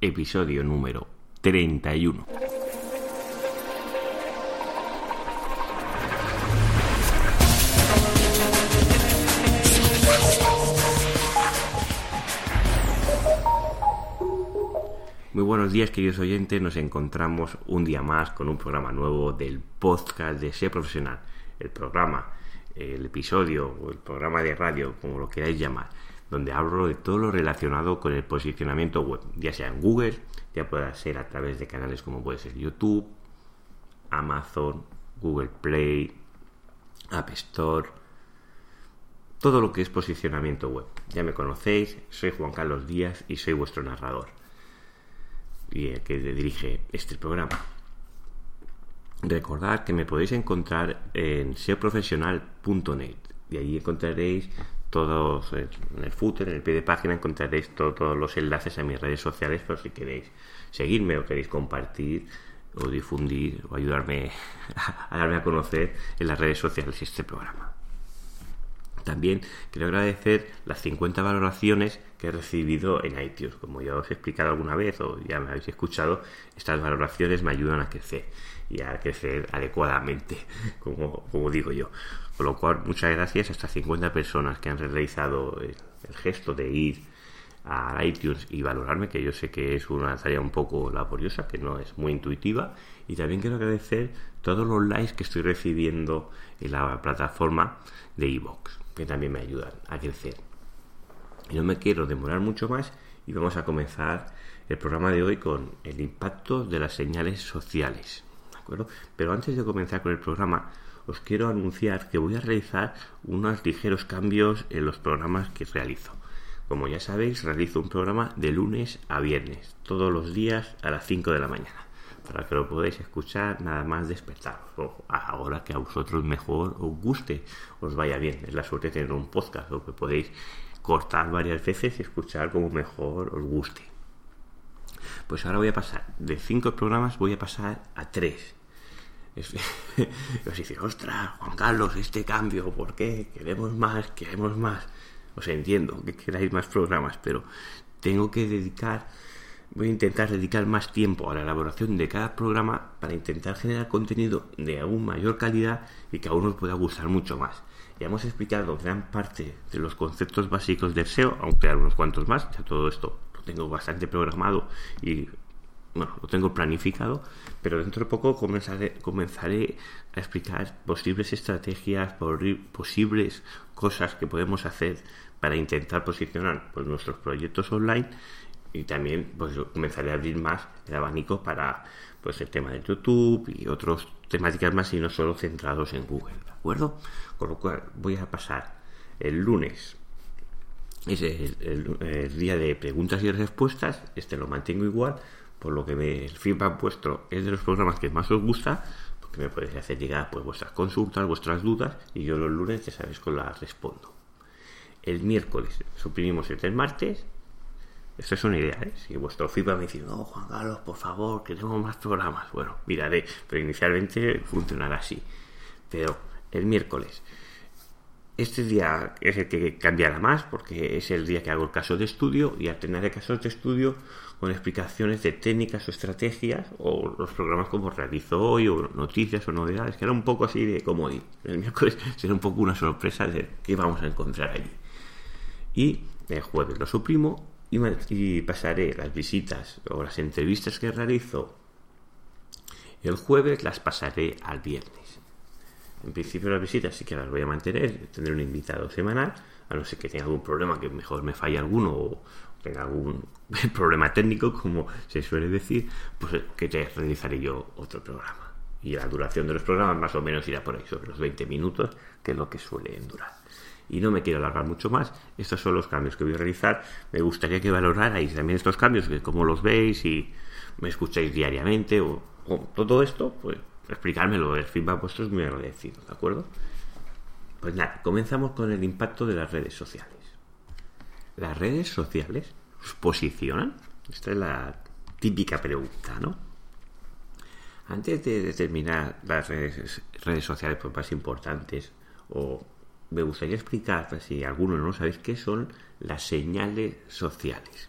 episodio número 31. Muy buenos días queridos oyentes, nos encontramos un día más con un programa nuevo del podcast de Ser Profesional. El programa, el episodio o el programa de radio, como lo queráis llamar, donde hablo de todo lo relacionado con el posicionamiento web, ya sea en Google, ya pueda ser a través de canales como puede ser YouTube, Amazon, Google Play, App Store, todo lo que es posicionamiento web. Ya me conocéis, soy Juan Carlos Díaz y soy vuestro narrador y el que dirige este programa. Recordad que me podéis encontrar en seoprofesional.net y ahí encontraréis todos en el footer, en el pie de página encontraréis todos los enlaces a mis redes sociales por si queréis seguirme o queréis compartir o difundir o ayudarme a darme a conocer en las redes sociales este programa. También quiero agradecer las 50 valoraciones que he recibido en iTunes. Como ya os he explicado alguna vez o ya me habéis escuchado, estas valoraciones me ayudan a crecer y a crecer adecuadamente, como, digo yo. Con lo cual, muchas gracias a estas 50 personas que han realizado el, gesto de ir a iTunes y valorarme, que yo sé que es una tarea un poco laboriosa, que no es muy intuitiva. Y también quiero agradecer todos los likes que estoy recibiendo en la plataforma de iVoox, que también me ayudan a crecer. No me quiero demorar mucho más y vamos a comenzar el programa de hoy con el impacto de las señales sociales. ¿De acuerdo? Pero antes de comenzar con el programa, os quiero anunciar que voy a realizar unos ligeros cambios en los programas que realizo. Como ya sabéis, realizo un programa de lunes a viernes, todos los días a las 5 de la mañana, para que lo podáis escuchar nada más despertaros, o ahora que a vosotros mejor os guste, os vaya bien. Es la suerte tener un podcast, o que podéis cortar varias veces y escuchar como mejor os guste. Pues ahora voy a pasar, de 5 programas voy a pasar a 3 os dice, ostras, Juan Carlos, este cambio, ¿por qué? Queremos más, queremos más. Os entiendo que queráis más programas, pero tengo que dedicar, voy a intentar dedicar más tiempo a la elaboración de cada programa para intentar generar contenido de aún mayor calidad y que a uno pueda gustar mucho más. Ya hemos explicado gran parte de los conceptos básicos del SEO, aunque hay unos cuantos más, ya todo esto lo tengo bastante programado y bueno, lo tengo planificado, pero dentro de poco comenzaré, comenzaré a explicar posibles estrategias, posibles cosas que podemos hacer para intentar posicionar pues, nuestros proyectos online y también pues comenzaré a abrir más el abanico para pues el tema de YouTube y otras temáticas más y no solo centrados en Google, ¿de acuerdo? Con lo cual voy a pasar el lunes es el día de preguntas y respuestas, este lo mantengo igual, por lo que me, el feedback vuestro es de los programas que más os gusta, porque me podéis hacer llegar pues vuestras consultas, vuestras dudas, y yo los lunes ya sabéis que las respondo. El miércoles suprimimos el del martes. Esto es una idea, ¿eh? Si vuestro feedback me dice, no, Juan Carlos, por favor, queremos más programas. Bueno, miraré, pero inicialmente funcionará así. Pero el miércoles este día es el que cambiará más porque es el día que hago el caso de estudio y al tener el caso de estudio con explicaciones de técnicas o estrategias o los programas como realizo hoy o noticias o novedades, que era un poco así de comodín. El miércoles será un poco una sorpresa de qué vamos a encontrar allí. Y el jueves lo suprimo y, pasaré las visitas o las entrevistas que realizo el jueves las pasaré al viernes. En principio las visitas sí que las voy a mantener, tendré un invitado semanal, a no ser que tenga algún problema, que mejor me falle alguno o tenga algún problema técnico, como se suele decir, pues que te realizaré yo otro programa. Y la duración de los programas más o menos irá por ahí, sobre los 20 minutos, que es lo que suelen durar. Y no me quiero alargar mucho más, estos son los cambios que voy a realizar. Me gustaría que valorarais también estos cambios, que cómo los veis y me escucháis diariamente o, todo esto, pues explicármelo, el feedback vuestro es muy agradecido, ¿de acuerdo? Pues nada, comenzamos con el impacto de las redes sociales. ¿Las redes sociales os posicionan? Esta es la típica pregunta, ¿no? Antes de determinar las redes, redes sociales pues, más importantes, o me gustaría explicar, si algunos no sabéis, qué son las señales sociales.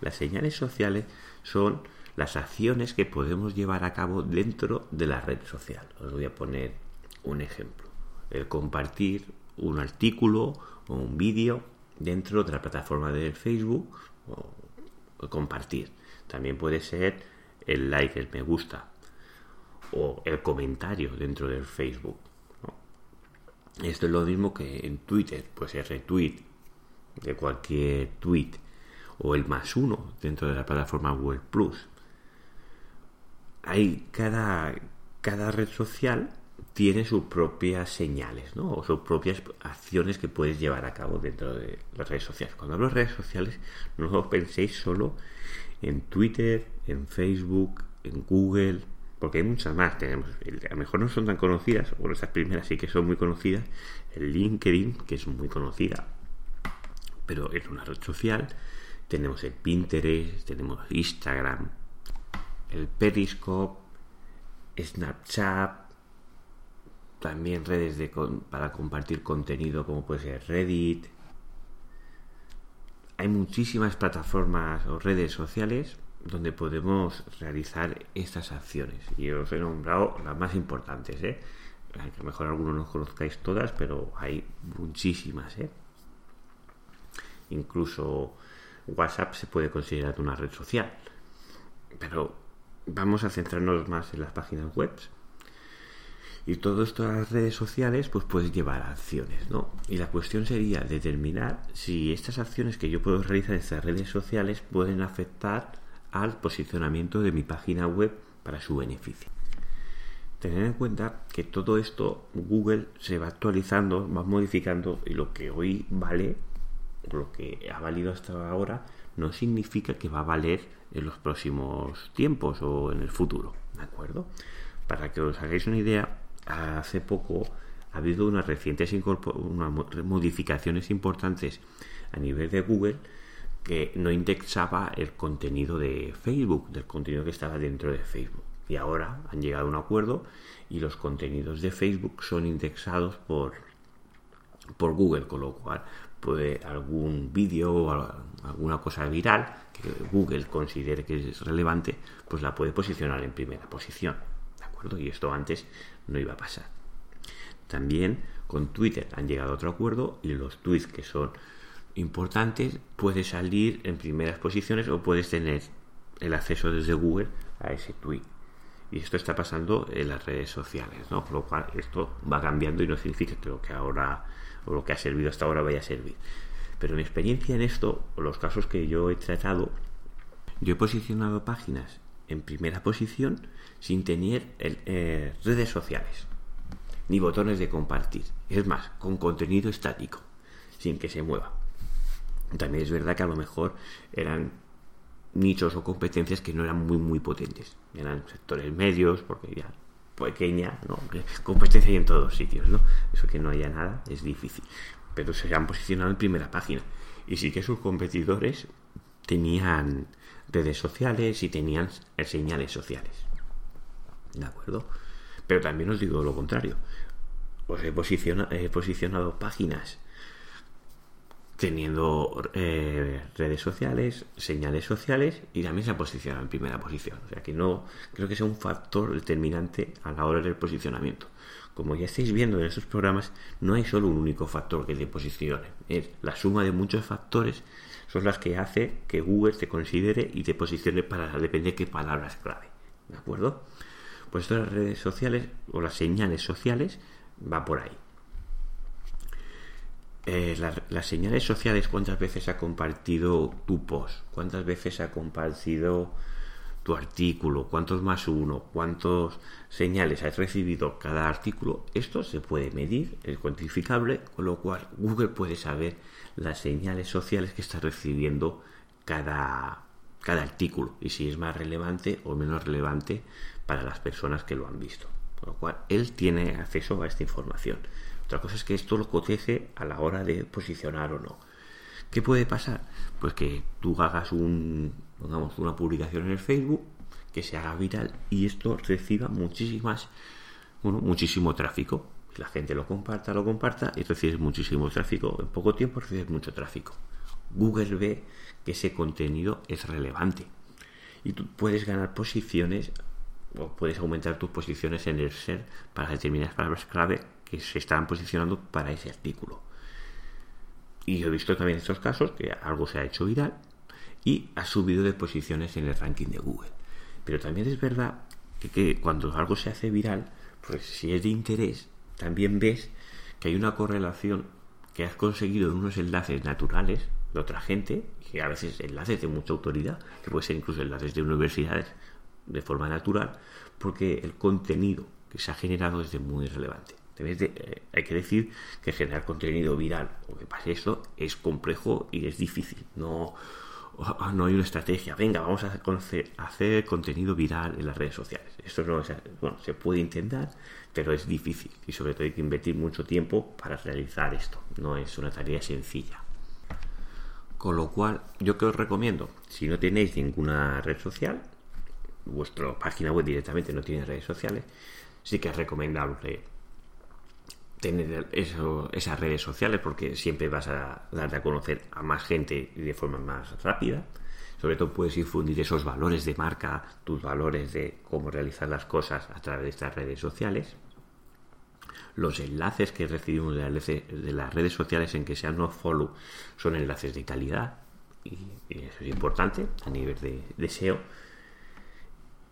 Las señales sociales son las acciones que podemos llevar a cabo dentro de la red social. Os voy a poner un ejemplo. El compartir un artículo o un vídeo dentro de la plataforma de Facebook o, compartir. También puede ser el like, el me gusta o el comentario dentro del Facebook. Esto es lo mismo que en Twitter, pues el retweet de cualquier tweet o el más uno dentro de la plataforma Web Plus hay cada, cada red social tiene sus propias señales, ¿no? O sus propias acciones que puedes llevar a cabo dentro de las redes sociales. Cuando hablo de redes sociales, no penséis solo en Twitter, en Facebook, en Google, porque hay muchas más. Tenemos, a lo mejor no son tan conocidas, o estas primeras sí que son muy conocidas. El LinkedIn, que es muy conocida, pero es una red social. Tenemos el Pinterest, tenemos Instagram, el Periscope, Snapchat, también redes de para compartir contenido como puede ser Reddit. Hay muchísimas plataformas o redes sociales donde podemos realizar estas acciones. Y os he nombrado las más importantes. ¿eh? A lo mejor algunos no conozcáis todas, pero hay muchísimas. ¿eh? Incluso WhatsApp se puede considerar una red social. Pero vamos a centrarnos más en las páginas web. Y de las redes sociales, pues puedes llevar acciones, ¿no? Y la cuestión sería determinar si estas acciones que yo puedo realizar en estas redes sociales pueden afectar al posicionamiento de mi página web para su beneficio. Tener en cuenta que todo esto Google se va actualizando, va modificando y lo que hoy vale, lo que ha valido hasta ahora, no significa que va a valer en los próximos tiempos o en el futuro, ¿de acuerdo? Para que os hagáis una idea, hace poco ha habido unas recientes unas modificaciones importantes a nivel de Google que no indexaba el contenido de Facebook, del contenido que estaba dentro de Facebook. Y ahora han llegado a un acuerdo y los contenidos de Facebook son indexados por, por Google, con lo cual puede algún vídeo o alguna cosa viral que Google considere que es relevante, pues la puede posicionar en primera posición. ¿De acuerdo? Y esto antes no iba a pasar. También con Twitter han llegado a otro acuerdo y los tweets que son importantes puedes salir en primeras posiciones o puedes tener el acceso desde Google a ese tweet. Y esto está pasando en las redes sociales, ¿no? Por lo cual esto va cambiando y no significa que lo que ahora o lo que ha servido hasta ahora vaya a servir. Pero mi experiencia en esto, o los casos que yo he tratado, yo he posicionado páginas en primera posición sin tener eh, redes sociales ni botones de compartir. Es más, con contenido estático, sin que se mueva. También es verdad que a lo mejor eran nichos o competencias que no eran muy muy potentes. Eran sectores medios, porque ya pequeña, competencia hay en todos sitios, ¿no? Eso que no haya nada es difícil. Pero se han posicionado en primera página. Y sí que sus competidores tenían redes sociales y tenían señales sociales. ¿De acuerdo? Pero también os digo lo contrario. Os he, he posicionado páginas teniendo eh, redes sociales, señales sociales y también se ha posicionado en primera posición. O sea que no creo que sea un factor determinante a la hora del posicionamiento. Como ya estáis viendo en estos programas, no hay solo un único factor que te posicione. Es la suma de muchos factores son las que hace que Google te considere y te posicione para depende de qué palabras clave. ¿De acuerdo? Pues todas las redes sociales o las señales sociales va por ahí. Eh, las señales sociales, cuántas veces ha compartido tu post, cuántas veces ha compartido tu artículo, cuántos más uno, cuántos señales has recibido cada artículo, esto se puede medir, es cuantificable, con lo cual Google puede saber las señales sociales que está recibiendo cada, cada artículo y si es más relevante o menos relevante para las personas que lo han visto. Con lo cual, él tiene acceso a esta información. Otra cosa es que esto lo coteje a la hora de posicionar o no. ¿Qué puede pasar? Pues que tú hagas un, una publicación en el Facebook que se haga viral y esto reciba muchísimas, bueno, muchísimo tráfico. La gente lo comparta, lo comparta y recibes muchísimo tráfico. En poco tiempo recibes mucho tráfico. Google ve que ese contenido es relevante y tú puedes ganar posiciones o puedes aumentar tus posiciones en el ser para determinadas palabras clave que se están posicionando para ese artículo. Y he visto también estos casos que algo se ha hecho viral y ha subido de posiciones en el ranking de Google. Pero también es verdad que, cuando algo se hace viral, pues si es de interés, también ves que hay una correlación que has conseguido en unos enlaces naturales de otra gente, que a veces enlaces de mucha autoridad, que puede ser incluso enlaces de universidades de forma natural, porque el contenido que se ha generado es de muy relevante. Eh, hay que decir que generar contenido viral o que pase esto es complejo y es difícil. No, no hay una estrategia. Venga, vamos a hacer contenido viral en las redes sociales. Esto no es, bueno, se puede intentar, pero es difícil y sobre todo hay que invertir mucho tiempo para realizar esto. No es una tarea sencilla. Con lo cual, yo que os recomiendo, si no tenéis ninguna red social, vuestra página web directamente no tiene redes sociales, sí que es recomendable tener eso, esas redes sociales porque siempre vas a darte a conocer a más gente de forma más rápida. Sobre todo puedes infundir esos valores de marca, tus valores de cómo realizar las cosas a través de estas redes sociales. Los enlaces que recibimos de las redes sociales en que sean no follow son enlaces de calidad y, eso es importante a nivel de, de SEO.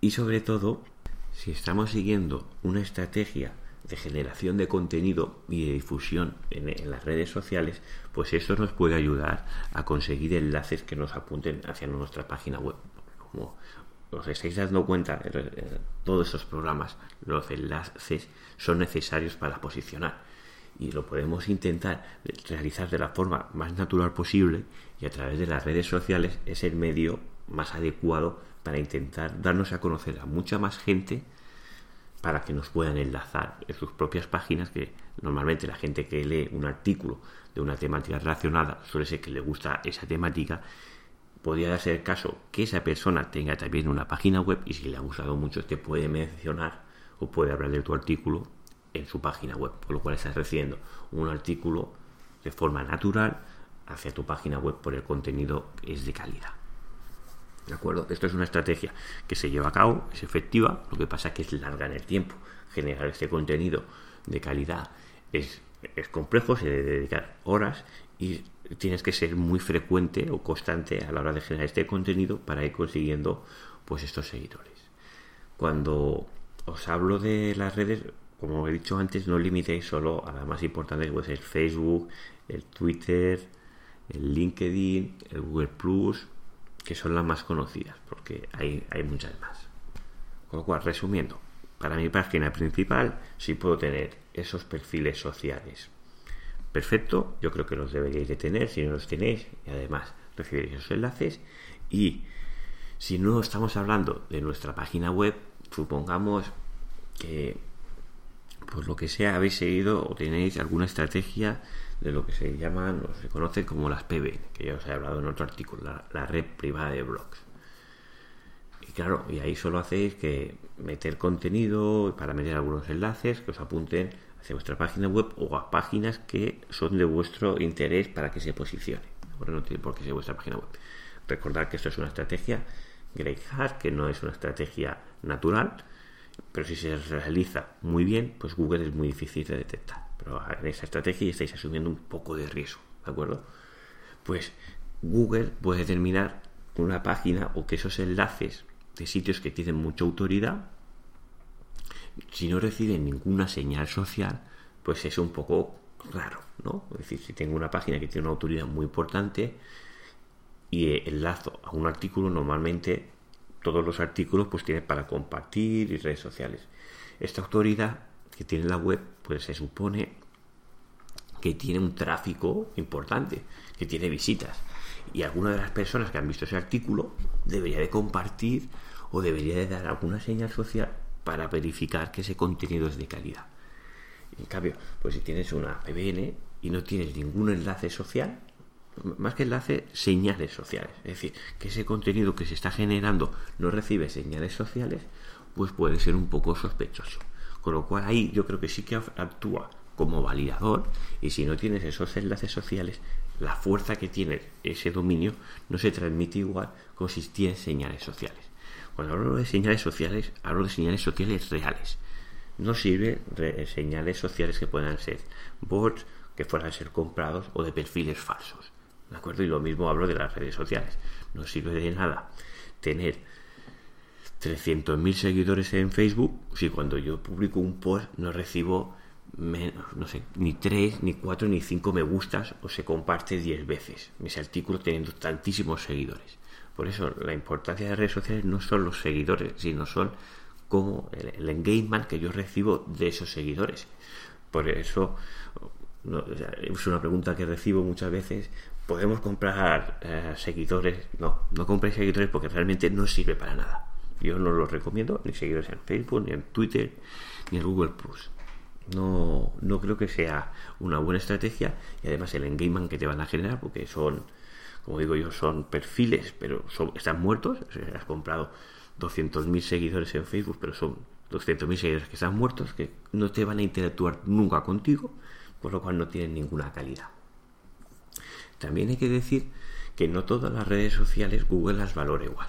Y sobre todo, si estamos siguiendo una estrategia de generación de contenido y de difusión en, las redes sociales, pues eso nos puede ayudar a conseguir enlaces que nos apunten hacia nuestra página web. Como os estáis dando cuenta, todos esos programas, los enlaces son necesarios para posicionar y lo podemos intentar realizar de la forma más natural posible y a través de las redes sociales es el medio más adecuado para intentar darnos a conocer a mucha más gente para que nos puedan enlazar en sus propias páginas, que normalmente la gente que lee un artículo de una temática relacionada suele ser que le gusta esa temática, podría darse el caso que esa persona tenga también una página web y si le ha gustado mucho te puede mencionar o puede hablar de tu artículo en su página web, por lo cual estás recibiendo un artículo de forma natural hacia tu página web por el contenido que es de calidad. ¿De acuerdo? Esto es una estrategia que se lleva a cabo, es efectiva, lo que pasa es que es larga en el tiempo. Generar este contenido de calidad es, es complejo, se debe dedicar horas y tienes que ser muy frecuente o constante a la hora de generar este contenido para ir consiguiendo pues estos seguidores. Cuando os hablo de las redes, como he dicho antes, no limitéis solo a las más importantes, pues Facebook, el Twitter, el LinkedIn, el Google Plus, que son las más conocidas, porque hay, hay muchas más. Con lo cual, resumiendo, para mi página principal sí puedo tener esos perfiles sociales. Perfecto, yo creo que los deberíais de tener si no los tenéis y además recibiréis esos enlaces y si no estamos hablando de nuestra página web, supongamos que por lo que sea habéis seguido o tenéis alguna estrategia de lo que se llaman o se conoce como las PB, que ya os he hablado en otro artículo, la, red privada de blogs. Y claro, y ahí solo hacéis que meter contenido para meter algunos enlaces que os apunten hacia vuestra página web o a páginas que son de vuestro interés para que se posicione. Ahora no tiene por qué ser vuestra página web. Recordad que esto es una estrategia Hat, que no es una estrategia natural, pero si se realiza muy bien, pues Google es muy difícil de detectar. Pero en esa estrategia estáis asumiendo un poco de riesgo, ¿de acuerdo? Pues Google puede determinar una página o que esos enlaces de sitios que tienen mucha autoridad, si no reciben ninguna señal social, pues es un poco raro, ¿no? Es decir, si tengo una página que tiene una autoridad muy importante y enlazo a un artículo, normalmente todos los artículos pues tienen para compartir y redes sociales. Esta autoridad que tiene la web, pues se supone que tiene un tráfico importante, que tiene visitas. Y alguna de las personas que han visto ese artículo debería de compartir o debería de dar alguna señal social para verificar que ese contenido es de calidad. En cambio, pues si tienes una PBN y no tienes ningún enlace social, más que enlace, señales sociales. Es decir, que ese contenido que se está generando no recibe señales sociales, pues puede ser un poco sospechoso. Con lo cual ahí yo creo que sí que actúa como validador y si no tienes esos enlaces sociales la fuerza que tiene ese dominio no se transmite igual como si tiene señales sociales. Cuando hablo de señales sociales, hablo de señales sociales reales. No sirve de señales sociales que puedan ser bots, que puedan ser comprados o de perfiles falsos. ¿De acuerdo? Y lo mismo hablo de las redes sociales. No sirve de nada tener 300.000 seguidores en Facebook si cuando yo publico un post no recibo menos, no sé, ni 3, ni 4, ni 5 me gustas o se comparte 10 veces mis artículos teniendo tantísimos seguidores. Por eso la importancia de las redes sociales no son los seguidores, sino son como el, engagement que yo recibo de esos seguidores. Por eso es una pregunta que recibo muchas veces. ¿Podemos comprar eh, seguidores? No, no compréis seguidores porque realmente no sirve para nada. Yo no los recomiendo, ni seguidores en Facebook, ni en Twitter, ni en Google Plus. No, no creo que sea una buena estrategia y además el engagement que te van a generar, porque son, como digo yo, son perfiles, pero son, están muertos. has comprado 200.000 seguidores en Facebook, pero son 200.000 seguidores que están muertos, que no te van a interactuar nunca contigo, por lo cual no tienen ninguna calidad. También hay que decir que no todas las redes sociales Google las valora igual.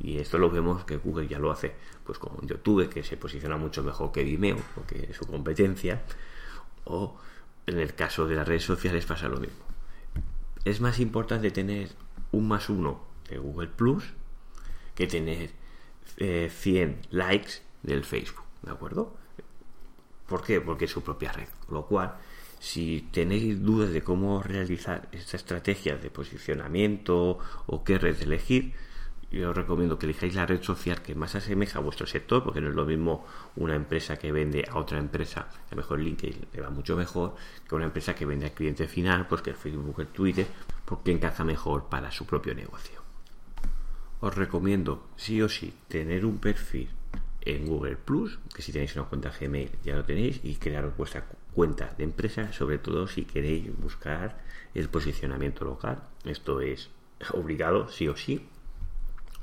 Y esto lo vemos que Google ya lo hace pues con YouTube, que se posiciona mucho mejor que Vimeo, porque es su competencia, o en el caso de las redes sociales pasa lo mismo. Es más importante tener un más uno de Google Plus que tener 100 eh, likes del Facebook, ¿de acuerdo? ¿Por qué? Porque es su propia red. Lo cual, si tenéis dudas de cómo realizar esta estrategia de posicionamiento o qué red elegir, yo os recomiendo que elijáis la red social que más asemeja a vuestro sector, porque no es lo mismo una empresa que vende a otra empresa, a lo mejor LinkedIn le va mucho mejor, que una empresa que vende al cliente final, pues que el Facebook, el Twitter, porque encaja mejor para su propio negocio. Os recomiendo, sí o sí, tener un perfil en Google Plus, que si tenéis una cuenta Gmail ya lo tenéis, y crear vuestra cuenta de empresa, sobre todo si queréis buscar el posicionamiento local. Esto es obligado, sí o sí,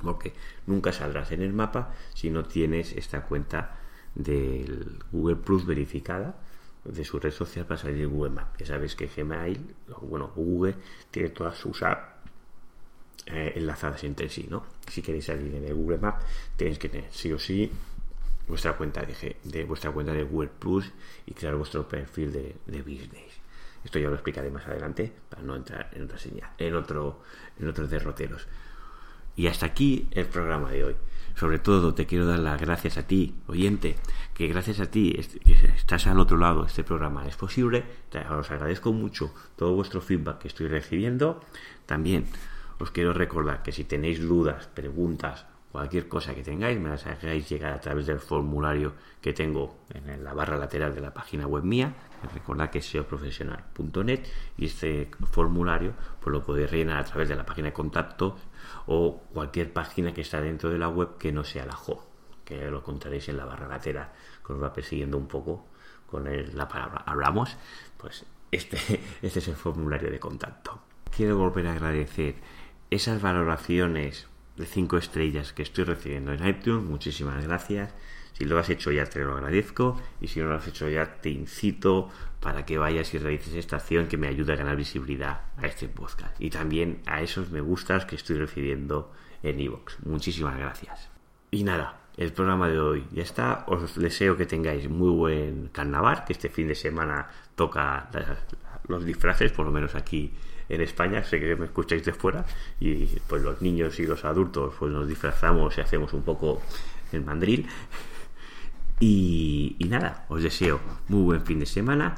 porque nunca saldrás en el mapa si no tienes esta cuenta del Google Plus verificada de su red social para salir de Google Maps. Ya sabes que Gmail, bueno, Google tiene todas sus apps eh, enlazadas entre sí, ¿no? Si queréis salir en el Google Maps, tenéis que tener sí o sí vuestra cuenta de, de vuestra cuenta de Google Plus y crear vuestro perfil de, de business. Esto ya lo explicaré más adelante para no entrar en otra señal, en otro, en otros derroteros. Y hasta aquí el programa de hoy. Sobre todo te quiero dar las gracias a ti, oyente, que gracias a ti que estás al otro lado, este programa es posible. Os agradezco mucho todo vuestro feedback que estoy recibiendo. También os quiero recordar que si tenéis dudas, preguntas, cualquier cosa que tengáis, me las hagáis llegar a través del formulario que tengo en la barra lateral de la página web mía. Recordad que es seoprofesional.net y este formulario pues lo podéis rellenar a través de la página de contacto o cualquier página que está dentro de la web que no sea la home, que lo encontraréis en la barra lateral, que os va persiguiendo un poco con la palabra hablamos, pues este, este es el formulario de contacto. Quiero volver a agradecer esas valoraciones de 5 estrellas que estoy recibiendo en iTunes, muchísimas gracias. Si lo has hecho ya te lo agradezco y si no lo has hecho ya te incito para que vayas y realices esta acción que me ayuda a ganar visibilidad a este podcast y también a esos me gustas que estoy recibiendo en iVoox. Muchísimas gracias. Y nada, el programa de hoy ya está. Os deseo que tengáis muy buen carnaval, que este fin de semana toca los disfraces, por lo menos aquí en España, sé que me escucháis de fuera, y pues los niños y los adultos pues nos disfrazamos y hacemos un poco el mandril. Y, y nada, os deseo muy buen fin de semana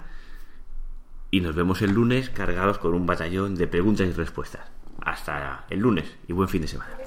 y nos vemos el lunes cargados con un batallón de preguntas y respuestas. Hasta el lunes y buen fin de semana.